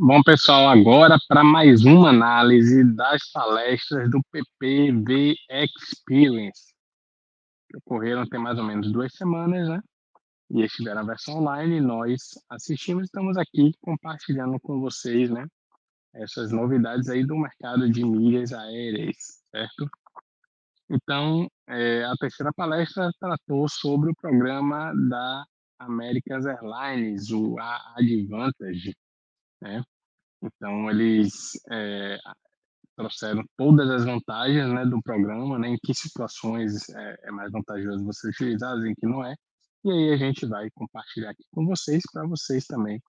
Bom, pessoal, agora para mais uma análise das palestras do PPV Experience, que ocorreram tem mais ou menos duas semanas, né? E estiveram a versão online, nós assistimos, estamos aqui compartilhando com vocês, né? Essas novidades aí do mercado de milhas aéreas, certo? Então, é, a terceira palestra tratou sobre o programa da American Airlines, o Advantage, né? Então, eles é, trouxeram todas as vantagens né, do programa, né, em que situações é, é, mais vantajoso você utilizar, em que não é. E aí a gente vai compartilhar aqui com vocês, para vocês também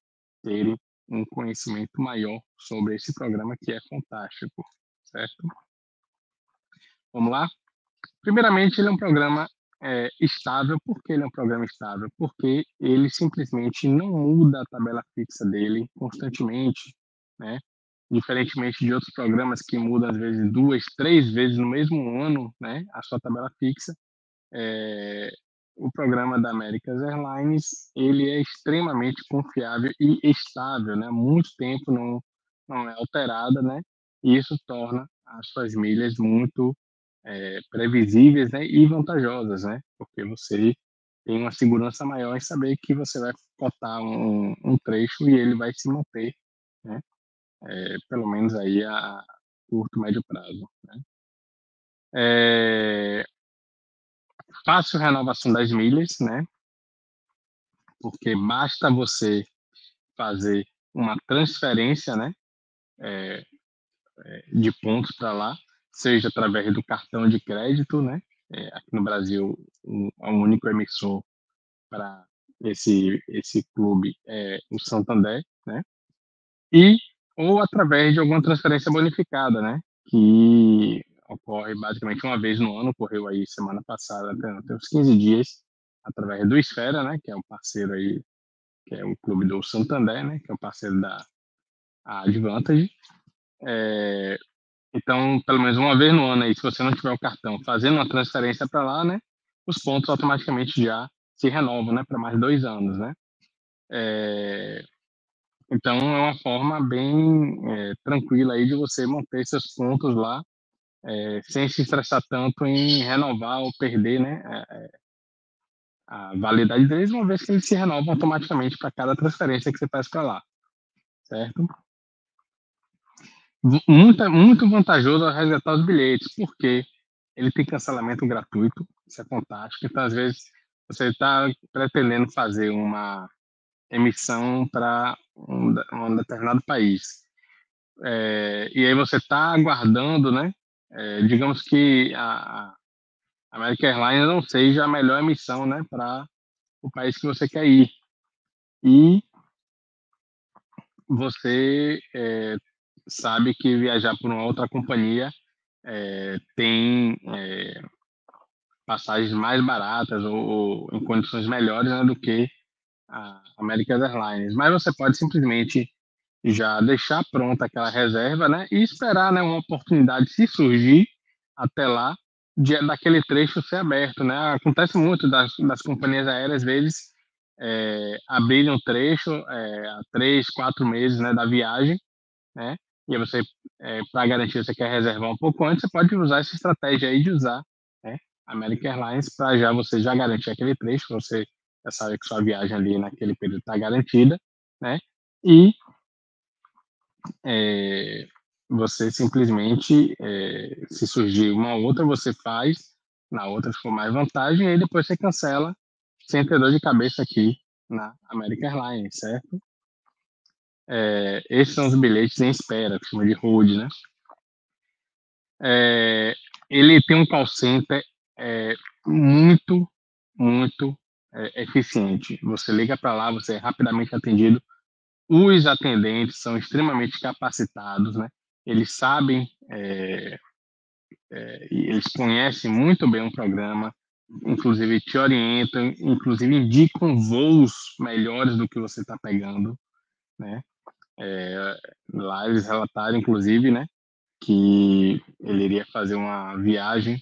terem um conhecimento maior sobre esse programa que é fantástico, certo? Vamos lá? Primeiramente, ele é um programa é, estável. Por que ele é um programa estável? Porque ele simplesmente não muda a tabela fixa dele constantemente, né? Diferentemente de outros programas que mudam às vezes duas, três vezes no mesmo ano, né? A sua tabela fixa. É, o programa da American Airlines ele é extremamente confiável e estável, né? Muito tempo não não é alterada, né? E isso torna as suas milhas muito é, previsíveis né, e vantajosas, né? Porque você tem uma segurança maior em saber que você vai cotar um, um trecho e ele vai se manter, né? É, pelo menos aí a curto, médio prazo. Né? É, fácil renovação das milhas, né? Porque basta você fazer uma transferência, né? É, é de pontos para lá seja através do cartão de crédito, né? É, aqui no Brasil, o, o único emissor para esse esse clube é o Santander, né? E ou através de alguma transferência bonificada, né? Que ocorre basicamente uma vez no ano, ocorreu aí semana passada, até uns 15 dias, através do Esfera, né? Que é um parceiro aí, que é o clube do Santander, né? Que é o parceiro da Advantage. É, então, pelo menos uma vez no ano aí, se você não tiver o cartão fazendo uma transferência para lá, né, os pontos automaticamente já se renovam, né, para mais dois anos, né. É, então, é uma forma bem é, tranquila aí de você manter seus pontos lá, é, sem se estressar tanto em renovar ou perder, né, é, é, a validade deles, uma vez que eles se renovam automaticamente para cada transferência que você faz para lá, certo? Muito, muito vantajoso resgatar os bilhetes, porque ele tem cancelamento gratuito, isso é fantástico. Então, às vezes, você está pretendendo fazer uma emissão para um, um, determinado país. É, e aí você está aguardando, né? É, digamos que a, a American Airlines não seja a melhor emissão, né, para o país que você quer ir. E você é, sabe que viajar por uma outra companhia é, tem é, passagens mais baratas ou, ou, em condições melhores né, do que a American Airlines. Mas você pode simplesmente já deixar pronta aquela reserva né, e esperar né, uma oportunidade se surgir até lá de, daquele trecho ser aberto. Né? Acontece muito das, das companhias aéreas, às vezes, é, abrirem um trecho é, há três, quatro meses né, da viagem, né? E você, é, para garantir você quer reservar um pouco antes, você pode usar essa estratégia aí de usar né, American Airlines para já você já garantir aquele trecho, você já sabe que sua viagem ali naquele período está garantida, né? E é, você simplesmente, é, se surgir uma outra, você faz, na outra for mais vantagem, e depois você cancela sem ter dor de cabeça aqui na American Airlines, certo? É, esses são os bilhetes em espera, que chama de hold, né? É, ele tem um call center é, muito, muito é, eficiente. Você liga para lá, você é rapidamente atendido. Os atendentes são extremamente capacitados, né? Eles sabem, é, é, eles conhecem muito bem o programa, inclusive te orientam, inclusive indicam voos melhores do que você está pegando, né? É, lá eles relataram, inclusive, né, que ele iria fazer uma viagem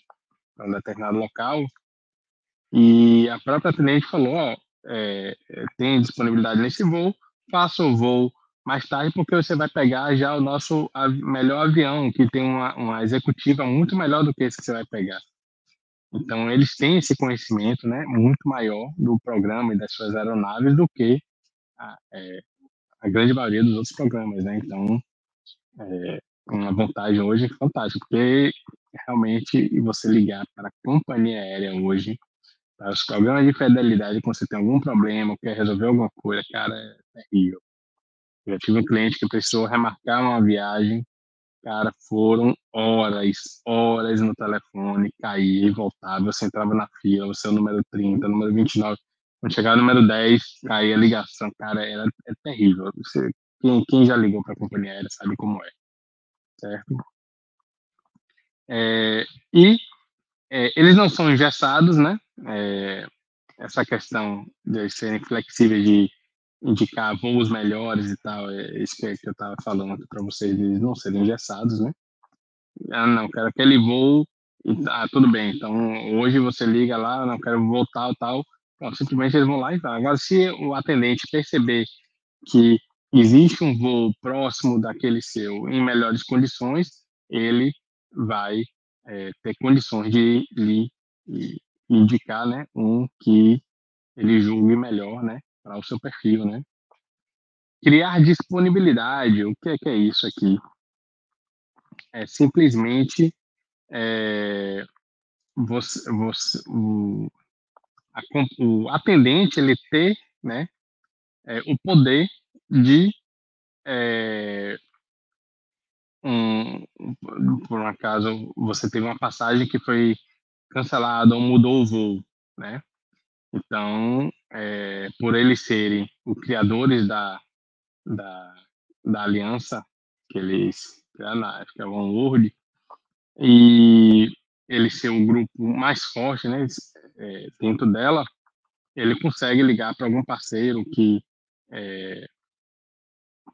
para um determinado local e a própria atendente falou, ó, é, tem disponibilidade nesse voo, faça o voo mais tarde, porque você vai pegar já o nosso melhor avião, que tem uma, uma executiva muito melhor do que esse que você vai pegar. Então, eles têm esse conhecimento né, muito maior do programa e das suas aeronaves do que a, é, a grande maioria dos outros programas. Né? Então, é uma vantagem hoje fantástica, porque realmente você ligar para a companhia aérea hoje, para os programas de fidelidade, quando você tem algum problema, quer resolver alguma coisa, cara, é terrível. Eu tive um cliente que precisou remarcar uma viagem, cara, foram horas, horas no telefone, caía e voltava, você entrava na fila, você é o número 30, número 29, quando chegava no número 10, caía a ligação, cara, era, é terrível. Você, quem, quem já ligou para a companhia aérea sabe como é, certo? É, e é, eles não são engessados, né? É, essa questão de serem flexíveis de indicar voos melhores e tal, é isso que eu estava falando para vocês, eles não serem engessados, né? Ah, não, quero aquele voo, ah, tudo bem, então hoje você liga lá, não quero voltar tal, tal, simplesmente eles vão lá e vão. Agora, se o atendente perceber que existe um voo próximo daquele seu em melhores condições, ele vai é, ter condições de lhe indicar né, um que ele julgue melhor, né, para o seu perfil, né? Criar disponibilidade, o que é, que é isso aqui? É simplesmente é, você, você, a, o atendente ele ter né, é, o poder de é, um, por um acaso você teve uma passagem que foi cancelada ou mudou o voo, né? Então, é, por eles serem os criadores da, da, da aliança que eles criaram na época, a OneWorld, e ele ser o grupo mais forte né, é, dentro dela, ele consegue ligar para algum parceiro que, é,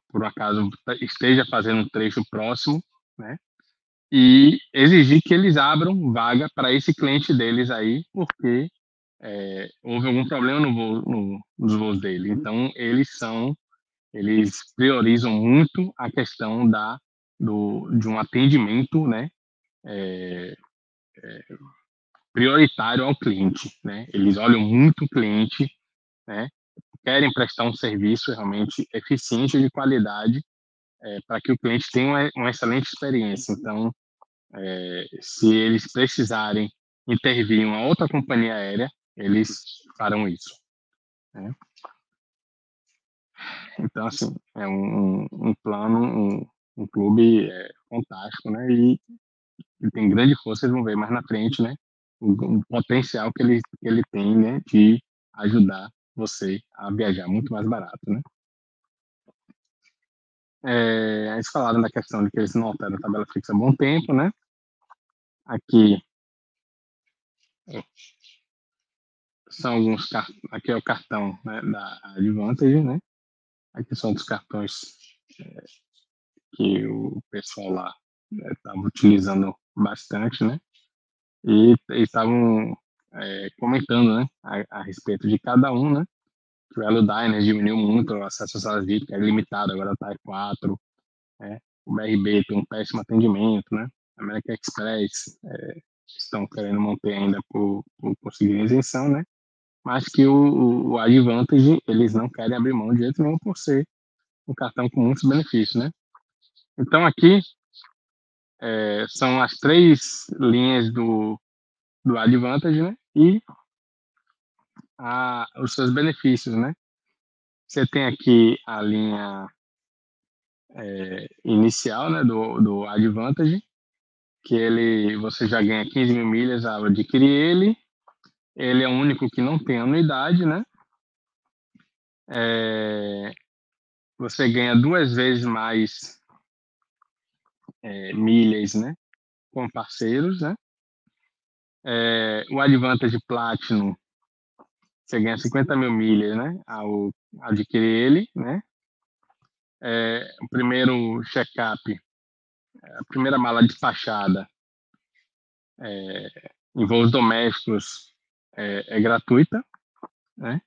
por acaso, esteja fazendo um trecho próximo, né, e exigir que eles abram vaga para esse cliente deles aí, porque é, houve algum problema no voo, no, nos voos dele. Então, eles são, eles priorizam muito a questão da, do, de um atendimento, né, é, prioritário ao cliente, né? Eles olham muito o cliente, né? Querem prestar um serviço realmente eficiente de qualidade é, para que o cliente tenha uma, uma excelente experiência. Então, é, se eles precisarem intervir em uma outra companhia aérea, eles farão isso. Né? Então, assim, é um, um plano, um, um clube é, fantástico, né? E, e, tem grande força, vocês vão ver mais na frente, né? O potencial que ele, que ele tem, né? De ajudar você a viajar muito mais barato, né? É, eles falaram da questão de que eles não alteram a tabela fixa há bom tempo, né? Aqui são alguns aqui é o cartão né, da Advantage, né? Aqui são os cartões é, que o pessoal lá estava né, utilizando bastante, né? E estavam é, comentando, né, a, a, respeito de cada um, né? Que o Elo Diner diminuiu muito o acesso às salas VIP, que era limitado, agora está em 4, né? O BRB tem um péssimo atendimento, né? American Express é, estão querendo manter ainda por, por conseguir isenção, né? mas que o, o Advantage eles não querem abrir mão de jeito nenhum por ser um cartão com muitos benefícios, né? Então aqui é, são as três linhas do, do Advantage, né? E a, os seus benefícios, né? Você tem aqui a linha é, inicial, né? Do, do Advantage, que ele você já ganha 15 mil milhas ao adquirir ele ele é o único que não tem anuidade, né? É, você ganha duas vezes mais é, milhas, né? Com parceiros, né? É, o Advantage Platinum, você ganha 50 mil milhas, né? Ao adquirir ele, né? É, o primeiro check-up, a primeira mala despachada é, em voos domésticos é, é gratuita, né?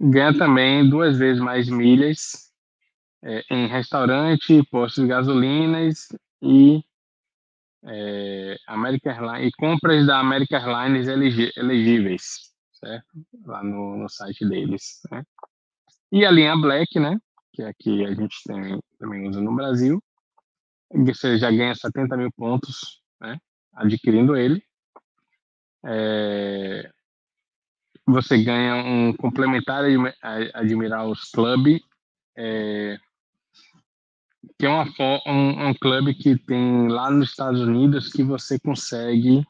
Ganha também duas vezes mais milhas é, em restaurante, postos de gasolinas e é, American Airlines, e compras da American Airlines elegíveis, certo? Lá no, no site deles, né? E a linha Black, né? Que aqui a gente tem, também usa no Brasil. Você já ganha 70 mil pontos, né? Adquirindo ele. É, você ganha um complementar Admirals Club, é, que é uma, um, um clube que tem lá nos Estados Unidos que você consegue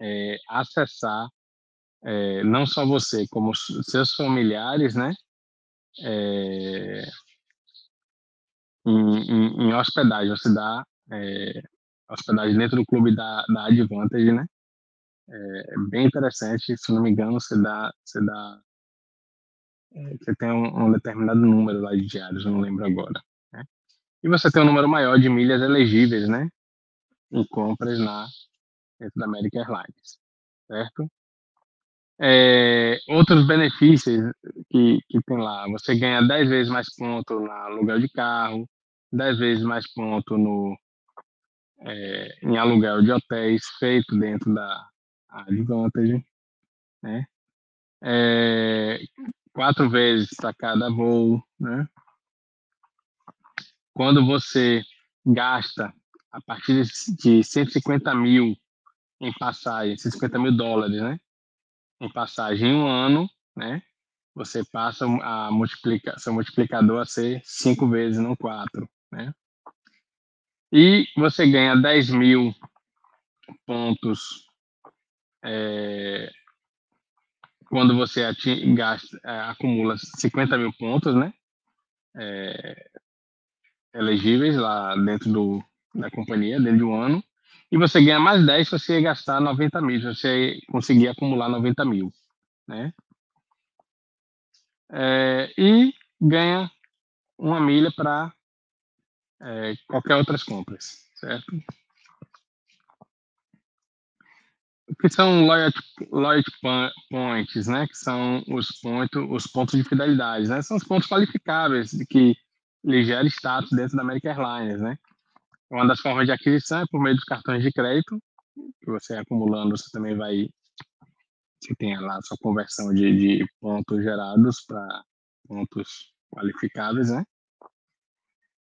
é, acessar é, não só você, como seus familiares, né? É, em, em, em, hospedagem, você dá é, hospedagem dentro do clube da, da Advantage, né? É bem interessante, se não me engano, você dá, você dá, é, você tem um, um determinado número lá de diários, não lembro agora. Né? E você tem um número maior de milhas elegíveis, né? Em compras na dentro da American Airlines, certo? É, outros benefícios que, que tem lá, você ganha 10 vezes mais ponto no aluguel de carro, 10 vezes mais ponto no, é, em aluguel de hotéis feito dentro da Advantage, né? É, quatro vezes para cada voo, né? Quando você gasta a partir de 150 mil em passagem, 150 mil dólares, né? em passagem em um ano, né? Você passa a multiplicar seu multiplicador a ser cinco vezes, não quatro, né? E você ganha 10 mil pontos é, quando você gasta, é, acumula 50 mil pontos, né? É, elegíveis lá dentro do, da companhia, dentro de um ano e você ganha mais 10 se você gastar 90 mil, se você conseguir acumular 90 mil, né? É, e ganha uma milha para é, qualquer outras compras, certo? O que são loyalty, loyalty points, né? Que são os pontos, os pontos de fidelidade, né? São os pontos qualificáveis que lhe gera status dentro da American Airlines, né? Uma das formas de aquisição é por meio dos cartões de crédito, que você acumulando, você também vai. Você tem lá a sua conversão de, de pontos gerados para pontos qualificáveis, né?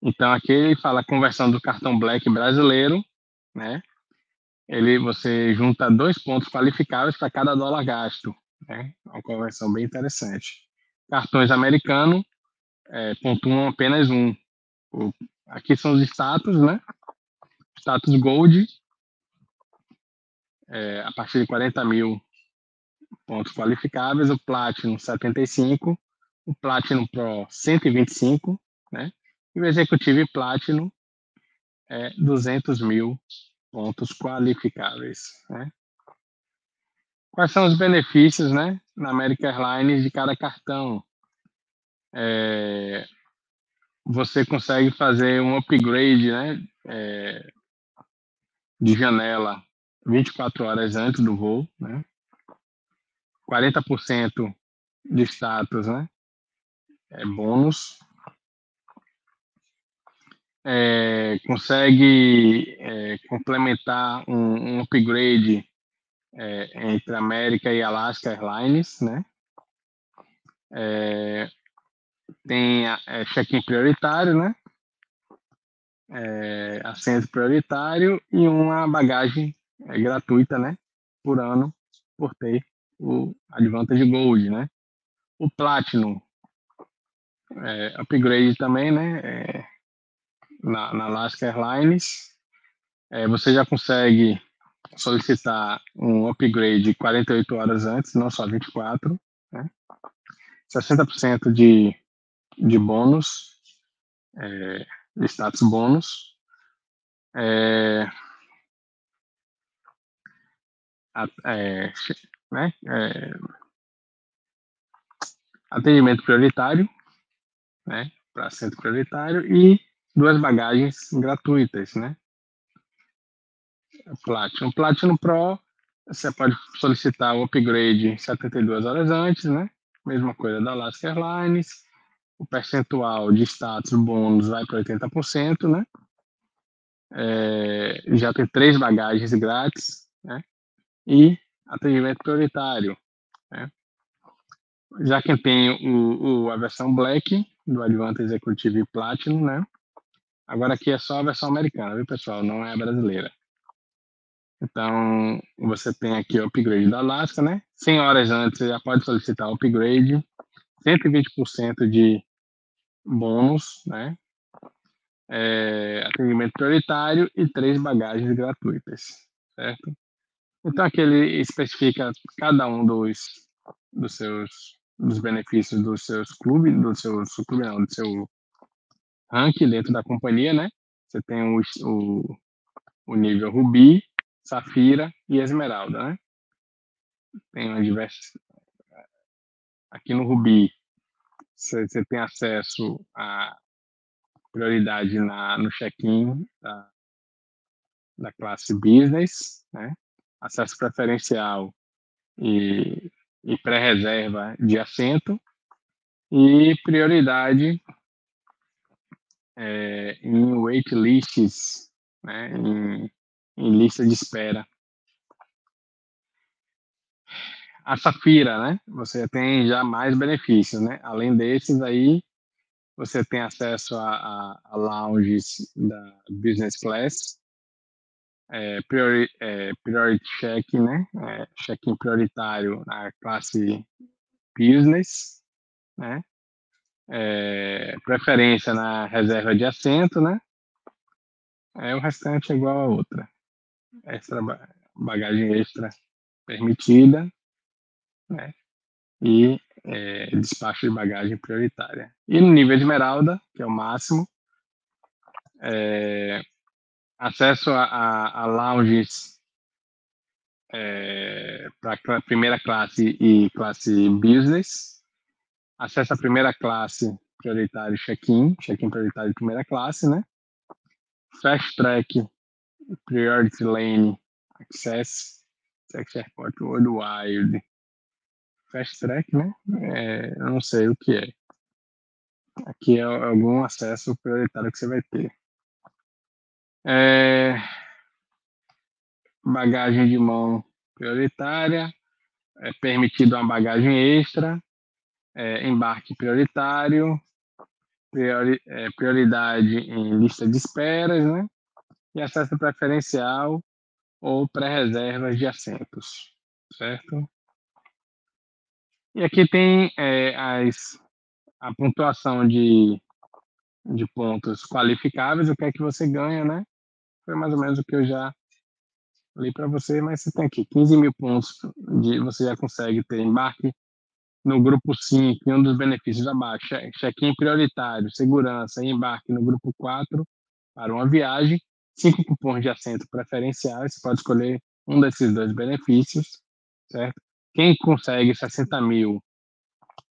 Então aqui ele fala conversão do cartão Black brasileiro, né? Ele você junta dois pontos qualificáveis para cada dólar gasto, né? Uma conversão bem interessante. Cartões americanos é, pontuam apenas um. O, aqui são os status, né? status Gold, é, a partir de 40 mil pontos qualificáveis, o Platinum 75, o Platinum Pro 125, né? E o Executive Platinum é 200 mil pontos qualificáveis, né? Quais são os benefícios, né, na American Airlines de cada cartão? É, você consegue fazer um upgrade, né, é, de janela 24 horas antes do voo, né? 40% de status, né? É bônus. É, consegue é, complementar um, um upgrade é, entre América e Alaska Airlines, né? Tem check-in prioritário, né? assento prioritário e uma bagagem gratuita, né, por ano, por ter o Advantage Gold, né. O Platinum, upgrade também, né, na, na Alaska Airlines, é, você já consegue solicitar um upgrade 48 horas antes, não só 24, né, 60% de, de bônus, é, status bônus. É, é, né, é, atendimento prioritário, né, para centro prioritário e duas bagagens gratuitas, né? Platinum. Platinum Pro, você pode solicitar o upgrade 72 horas antes, né? Mesma coisa da Alaska Airlines. o percentual de status bônus vai para 80%, né? É, já tem três bagagens grátis, né? E atendimento prioritário, né? Já que tem o, o, a versão Black do Advanced Executive Platinum, né? Agora aqui é só a versão americana, viu, pessoal? Não é a brasileira. Então, você tem aqui o upgrade da Alaska, né? 100 horas antes, você já pode solicitar o upgrade. 120% de bônus, né? É, atendimento prioritário e três bagagens gratuitas, certo? Então aqui ele especifica cada um dos, dos seus dos benefícios dos seus clubes, do seu clube não, do seu ranking dentro da companhia, né? Você tem o, o, o nível Rubi, Safira e Esmeralda, né? Tem diversas aqui no Rubi você, você tem acesso a prioridade na, no check-in da, da classe business, né? acesso preferencial e, e pré-reserva de assento e prioridade é, em waitlists, né? em, em lista de espera a Safira, né? Você tem já mais benefícios, né? Além desses aí, você tem acesso a, a, a lounges da business class, é, priori, é, priority check, né? É, check-in prioritário na classe business, né? É, preferência na reserva de assento, né? É, o restante é igual a outra. Extra bagagem extra permitida né? e é, despacho de bagagem prioritária. E no nível Esmeralda, que é o máximo, é, acesso a, a, a lounges é, para primeira classe e classe business, acesso à primeira classe prioritário check-in, check-in prioritário primeira classe, né? Fast track, priority lane, access, access airport worldwide, fast track, né? É, eu não sei o que é. Aqui é algum acesso prioritário que você vai ter. É, bagagem de mão prioritária, é permitido uma bagagem extra, é, embarque prioritário, priori, é, prioridade em lista de esperas, né? E acesso preferencial ou pré-reservas de assentos, certo? E aqui tem é, as, a pontuação de, de pontos qualificáveis, o que é que você ganha, né? Foi mais ou menos o que eu já li para você, mas você tem aqui 15 mil pontos, de, você já consegue ter embarque no grupo 5, e um dos benefícios abaixo, check-in prioritário, segurança e embarque no grupo 4 para uma viagem, cinco cupons de assento preferenciais, você pode escolher um desses dois benefícios, certo? Quem consegue 60 mil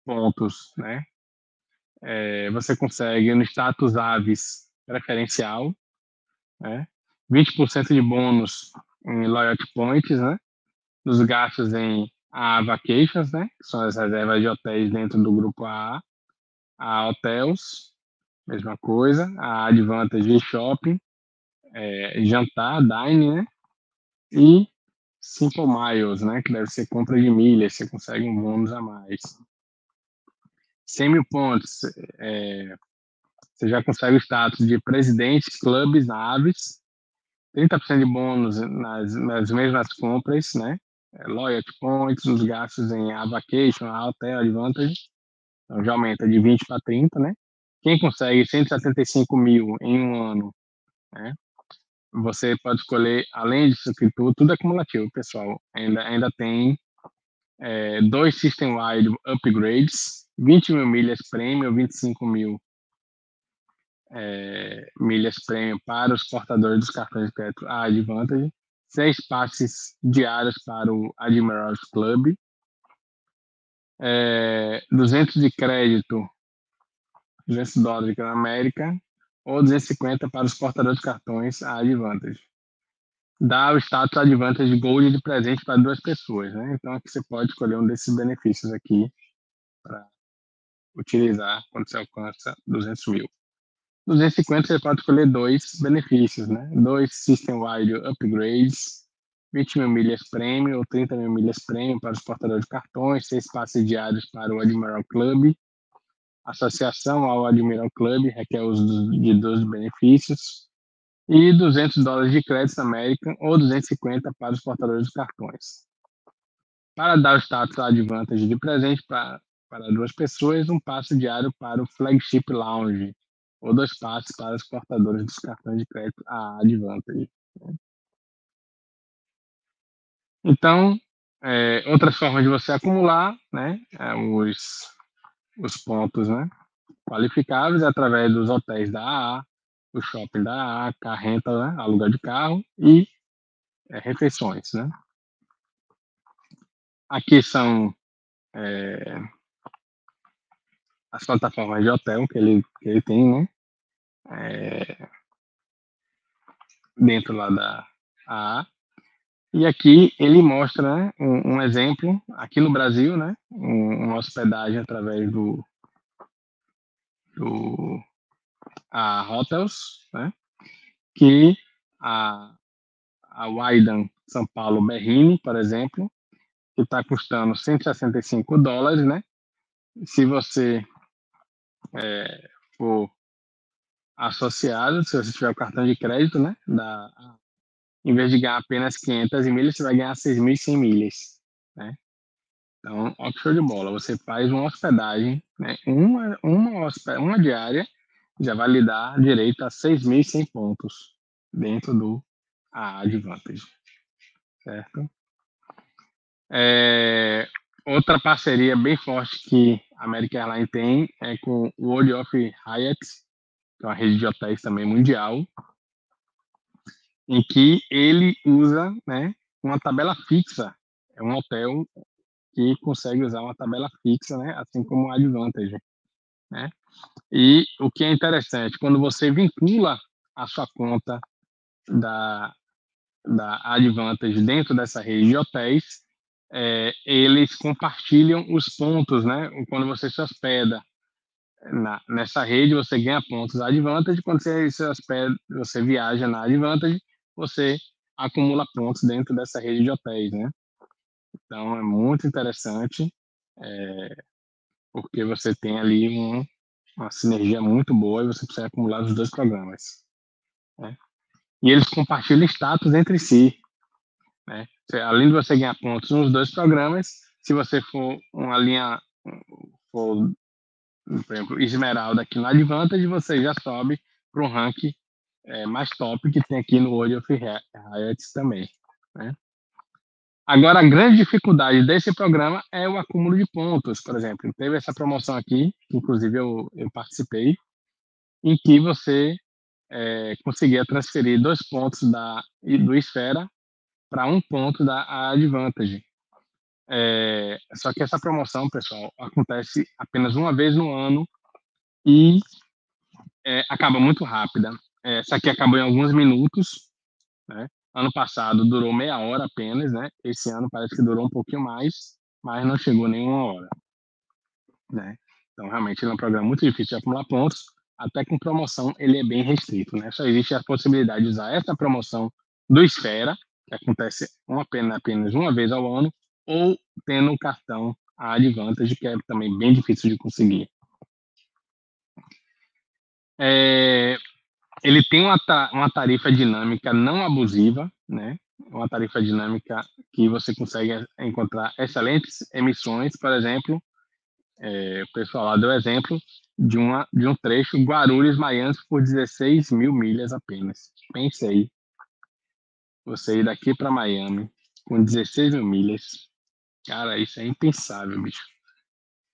pontos, né? É, você consegue no status aves preferencial, né? 20% de bônus em loyalty points, né? Dos gastos em A Vacations, né? Que são as reservas de hotéis dentro do grupo A. A Hotels, mesma coisa. A Advantage Shopping, é, jantar, dine, né? E Simple Miles, né? Que deve ser compra de milhas, você consegue um bônus a mais. 100 mil pontos, é, você já consegue o status de presidentes, clubes, naves, 30% de bônus nas, nas mesmas compras, né? É, loyalty points, nos gastos em vacation, hotel, advantage, então já aumenta de 20 para 30, né? Quem consegue 175 mil em um ano, né? você pode escolher, além disso que tudo, tudo é acumulativo, pessoal. Ainda, ainda tem é, dois system-wide upgrades, 20 mil milhas prêmio, 25 mil é, milhas prêmio para os portadores dos cartões de crédito a Advantage, seis passes diários para o Admirals Club, é, 200 de crédito, 200 dólares na América, ou 250 para os portadores de cartões a Advantage. Dá o status Advantage Gold de presente para duas pessoas, né? Então aqui você pode escolher um desses benefícios aqui para utilizar quando você alcança 200 mil. 250 você pode escolher dois benefícios, né? Dois system-wide upgrades, 20 mil milhas prêmio ou 30 mil milhas prêmio para os portadores de cartões, seis passes diários para o Admiral Club, associação ao Admiral Club requer uso de 12 benefícios, e 200 dólares de crédito American ou 250 para os portadores de cartões. Para dar o status Advantage de presente para, para duas pessoas, um passe diário para o Flagship Lounge, ou dois passes para os portadores dos cartões de crédito a Advantage. Né? Então, é, outras formas de você acumular né, é, os, os pontos né, qualificáveis através dos hotéis da AA, o shopping da AA, a renta, né, aluguel de carro e é, refeições. Né. Aqui são é, as plataformas de hotel que ele, que ele tem, né? É, dentro lá da AA. E aqui ele mostra né, um, um, exemplo, aqui no Brasil, né, um, uma hospedagem através do, do a Hotels, né, que a, a Waidan São Paulo Berrini, por exemplo, que está custando 165 dólares, né? Se você é, for associado, se você tiver o cartão de crédito, né? Da, em vez de ganhar apenas 500 milhas, você vai ganhar 6.100 milhas, né? Então, ó show de bola. Você faz uma hospedagem, né? Uma, uma, uma diária já vai lhe dar direito a 6.100 pontos dentro do a Advantage, certo? É, outra parceria bem forte que American Airlines tem é com o World of Hyatt, que é uma rede de hotéis também mundial, em que ele usa né, uma tabela fixa. É um hotel que consegue usar uma tabela fixa, né, assim como o Advantage. Né? E o que é interessante, quando você vincula a sua conta da, da Advantage dentro dessa rede de hotéis, é, eles compartilham os pontos, né? Quando você se hospeda na, nessa rede, você ganha pontos Advantage. Quando você se hospeda, você viaja na Advantage, você acumula pontos dentro dessa rede de hotéis, né? Então é muito interessante, é, porque você tem ali um, uma sinergia muito boa e você consegue acumular os dois programas. Né? E eles compartilham status entre si. Né? Além de você ganhar pontos nos dois programas, se você for uma linha, for, por exemplo, Esmeralda aqui no Advantage, você já sobe para um ranking é, mais top que tem aqui no World of Riot também. Né? Agora, a grande dificuldade desse programa é o acúmulo de pontos. Por exemplo, teve essa promoção aqui, que inclusive eu, eu participei, em que você é, conseguia transferir dois pontos da, do Esfera para um ponto da Advantage. É, só que essa promoção, pessoal, acontece apenas uma vez no ano e é, acaba muito rápida. Essa aqui acabou em alguns minutos, né? Ano passado durou meia hora apenas, né? Esse ano parece que durou um pouquinho mais, mas não chegou nenhuma hora, né? Então, realmente, ele é um programa muito difícil de acumular pontos, até com promoção ele é bem restrito, né? Só existe a possibilidade de usar essa promoção do Esfera, que acontece uma pena apenas uma vez ao ano, ou tendo um cartão a Advantage, que é também bem difícil de conseguir. É, ele tem uma, uma tarifa dinâmica não abusiva, né? Uma tarifa dinâmica que você consegue encontrar excelentes emissões, por exemplo, é, o pessoal lá deu exemplo de, uma, de um trecho Guarulhos-Miami por 16 mil milhas apenas. Pensei, você ir daqui para Miami com 16 mil milhas, cara, isso é impensável, bicho.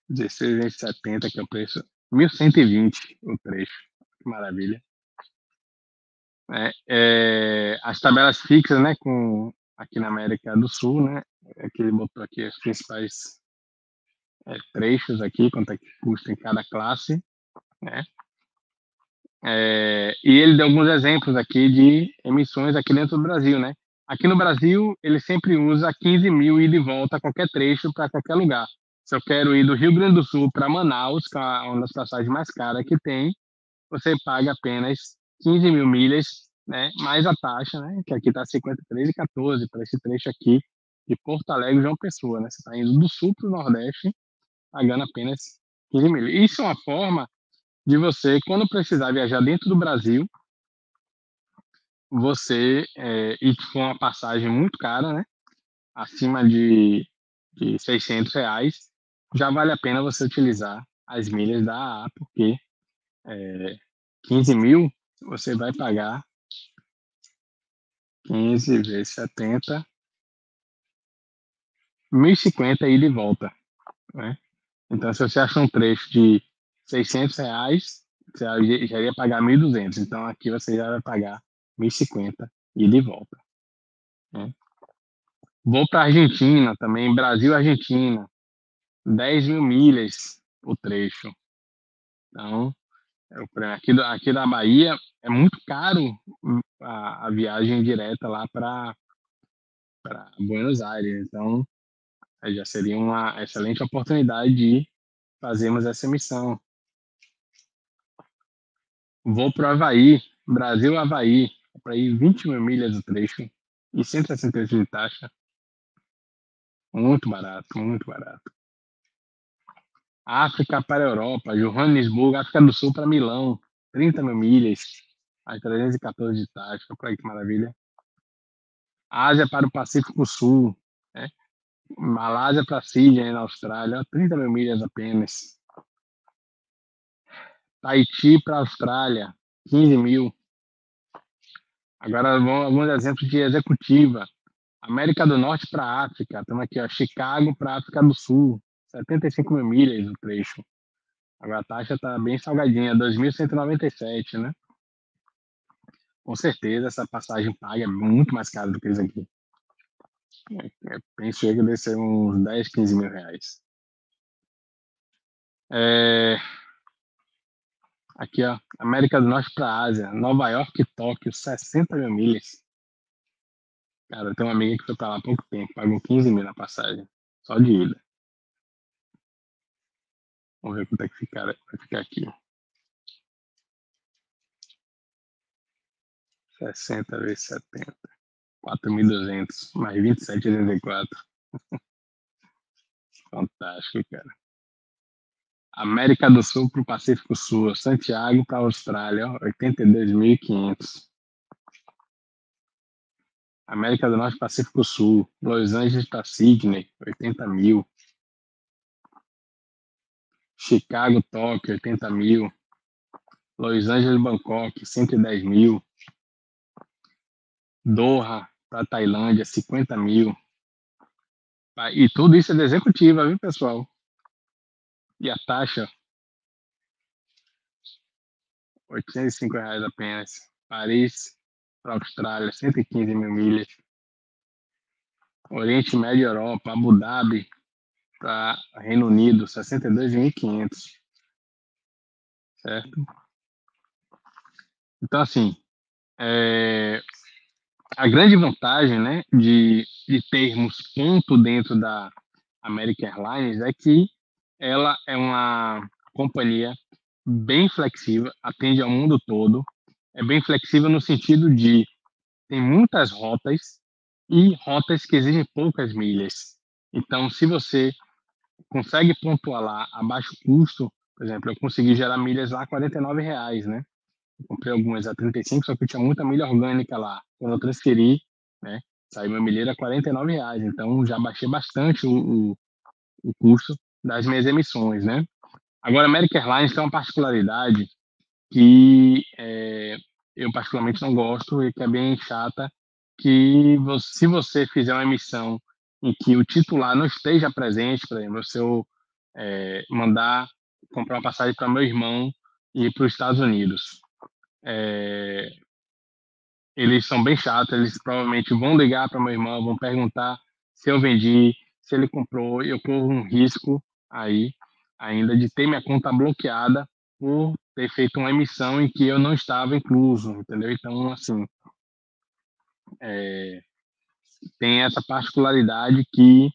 16 vezes 70, que é o preço, 1.120 o trecho. Que maravilha. É, é, as tabelas fixas, né, com aqui na América do Sul, né, é que ele botou aqui os principais é, trechos aqui, quanto é que custa em cada classe, né, é, e ele deu alguns exemplos aqui de emissões aqui dentro do Brasil, né. Aqui no Brasil, ele sempre usa 15 mil ida e volta qualquer trecho para qualquer lugar. Se eu quero ir do Rio Grande do Sul para Manaus, que é uma das passagens mais caras que tem, você paga apenas 15 mil milhas, né? Mais a taxa, né? Que aqui está 53,14 para esse trecho aqui de Porto Alegre, João Pessoa, né? Você está indo do sul para o Nordeste, pagando apenas 15 mil. Isso é uma forma de você, quando precisar viajar dentro do Brasil, você, é, e for uma passagem muito cara, né? Acima de, de 600 reais, já vale a pena você utilizar as milhas da AA, porque é, 15 mil você vai pagar 15 vezes 70, 1.050 ida e volta. Né? Então, se você acha um trecho de 600 reais, você já iria pagar 1.200. Então, aqui você já vai pagar 1.050 ida e volta. Né? Vou para Argentina também, Brasil-Argentina. 10 mil milhas o trecho. Então, aqui, aqui da Bahia é muito caro a, a viagem direta lá para Buenos Aires. Então, já seria uma excelente oportunidade de fazermos essa missão. Vou para o Havaí, Brasil-Havaí, para ir 20 mil milhas o trecho e 168 de taxa. Muito barato, muito barato. África para a Europa, Johannesburgo, África do Sul para Milão, 30 mil milhas, as 314 de taxa, olha que maravilha. Ásia para o Pacífico Sul, né? Malásia para Sydney, na Austrália, 30 mil milhas apenas. Tahiti para a Austrália, 15 mil. Agora alguns exemplos de executiva. América do Norte para a África, estamos aqui, ó, Chicago para a África do Sul, 75 mil milhas o trecho. Agora a taxa está bem salgadinha, 2.197, né? Com certeza essa passagem paga é muito mais cara do que isso aqui. É, é, penso que deve ser uns 10, 15 mil reais. É... Aqui, ó, América do Norte para Ásia, Nova York e Tóquio, 60 mil milhas. Cara, tem uma amiga que foi para lá há pouco tempo, pagou 15 mil na passagem, só de ida. Vamos ver quanto é que ficar, vai ficar aqui. 60 vezes 70. 4.200, mais 27,84. Fantástico, cara. América do Sul para o Pacífico Sul, Santiago para a Austrália, 82.500. América do Norte, Pacífico Sul, Los Angeles para Sydney, 80 mil. Chicago, Tóquio, 80 mil. Los Angeles, Bangkok, 110 mil. Doha, para Tailândia, 50 mil. E tudo isso é de executiva, viu, pessoal? E a taxa? 805 reais apenas. Paris, para Austrália, 115 mil milhas. Oriente Médio Europa, Abu Dhabi, para Reino Unido, 62.500. Certo? Então, assim, é, a grande vantagem né, de, de termos ponto dentro da American Airlines é que ela é uma companhia bem flexível, atende ao mundo todo, é bem flexível no sentido de tem muitas rotas e rotas que exigem poucas milhas. Então, se você consegue pontuar lá a baixo custo, por exemplo, eu consegui gerar milhas lá 49 reais, né? Eu comprei algumas a 35, só que tinha muita milha orgânica lá. Quando eu transferi, né, saiu meu milheiro a 49 reais. Então já baixei bastante o, o, o custo das minhas emissões, né? Agora, a American Airlines tem uma particularidade que é, eu particularmente não gosto e que é bem chata, que você, se você fizer uma emissão em que o titular não esteja presente, por exemplo, se eu é, mandar comprar uma passagem para meu irmão e ir para os Estados Unidos, é, eles são bem chatos, eles provavelmente vão ligar para meu irmão, vão perguntar se eu vendi, se ele comprou, eu corro um risco aí ainda de ter minha conta bloqueada por ter feito uma emissão em que eu não estava incluso, entendeu? Então, assim, é, tem essa particularidade que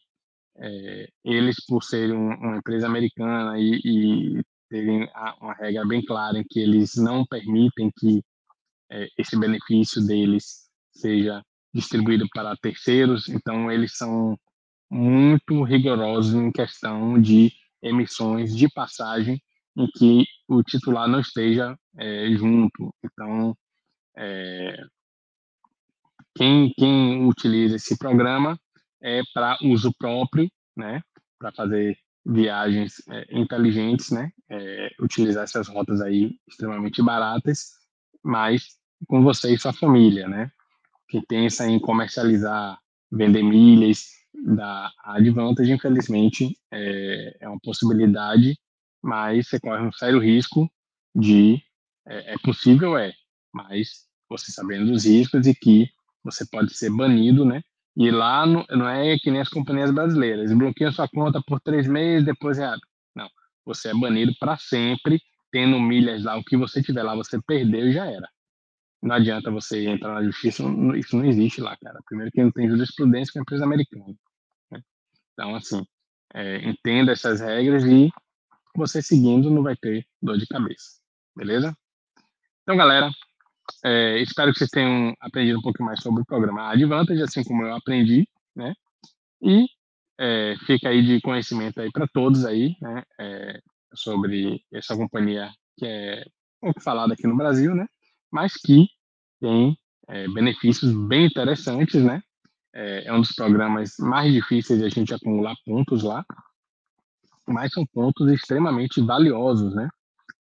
é, eles, por serem uma empresa americana e, e terem uma regra bem clara em que eles não permitem que é, esse benefício deles seja distribuído para terceiros, então eles são muito rigorosos em questão de emissões de passagem em que o titular não esteja é, junto. Então, é, quem, quem utiliza esse programa é para uso próprio, né, para fazer viagens é, inteligentes, né, é, utilizar essas rotas aí extremamente baratas, mas com você e sua família, né. Quem pensa em comercializar, vender milhas da Advantage, infelizmente, é, é uma possibilidade, mas você corre um sério risco de é, é possível, é, mas você sabendo dos riscos e que você pode ser banido, né? E lá não, não é que nem as companhias brasileiras, bloqueiam sua conta por três meses, depois é. Não, você é banido para sempre, tendo milhas lá, o que você tiver lá, você perdeu e já era. Não adianta você entrar na justiça, isso não existe lá, cara. Primeiro que não tem jurisprudência com a empresa americana. Né? Então, assim, é, entenda essas regras e você seguindo não vai ter dor de cabeça. Beleza? Então, galera, é, espero que vocês tenham aprendido um pouco mais sobre o programa Advantage, assim como eu aprendi, né? E é, fica aí de conhecimento aí para todos aí, né? É, sobre essa companhia que é falada aqui no Brasil, né? Mas que tem é, benefícios bem interessantes, né? É, é um dos programas mais difíceis de a gente acumular pontos lá, mas são pontos extremamente valiosos, né?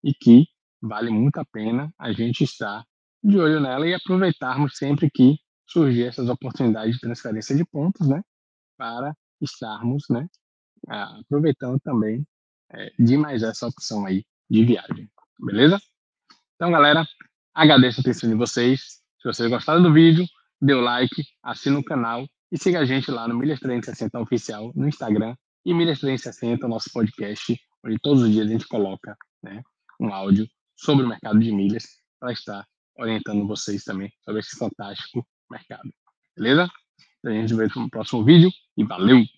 E que vale muito a pena a gente estar de olho nela e aproveitarmos sempre que surgir essas oportunidades de transferência de pontos, né, para estarmos, né, aproveitando também é, de mais essa opção aí de viagem, beleza? Então, galera, agradeço a atenção de vocês. Se vocês gostaram do vídeo, dê o like, assina o canal e siga a gente lá no Milhas 360 Oficial no Instagram e Milhas 360, nosso podcast, onde todos os dias a gente coloca né, um áudio sobre o mercado de milhas para estar orientando vocês também sobre esse fantástico mercado. Beleza? Então a gente vê no próximo vídeo e valeu!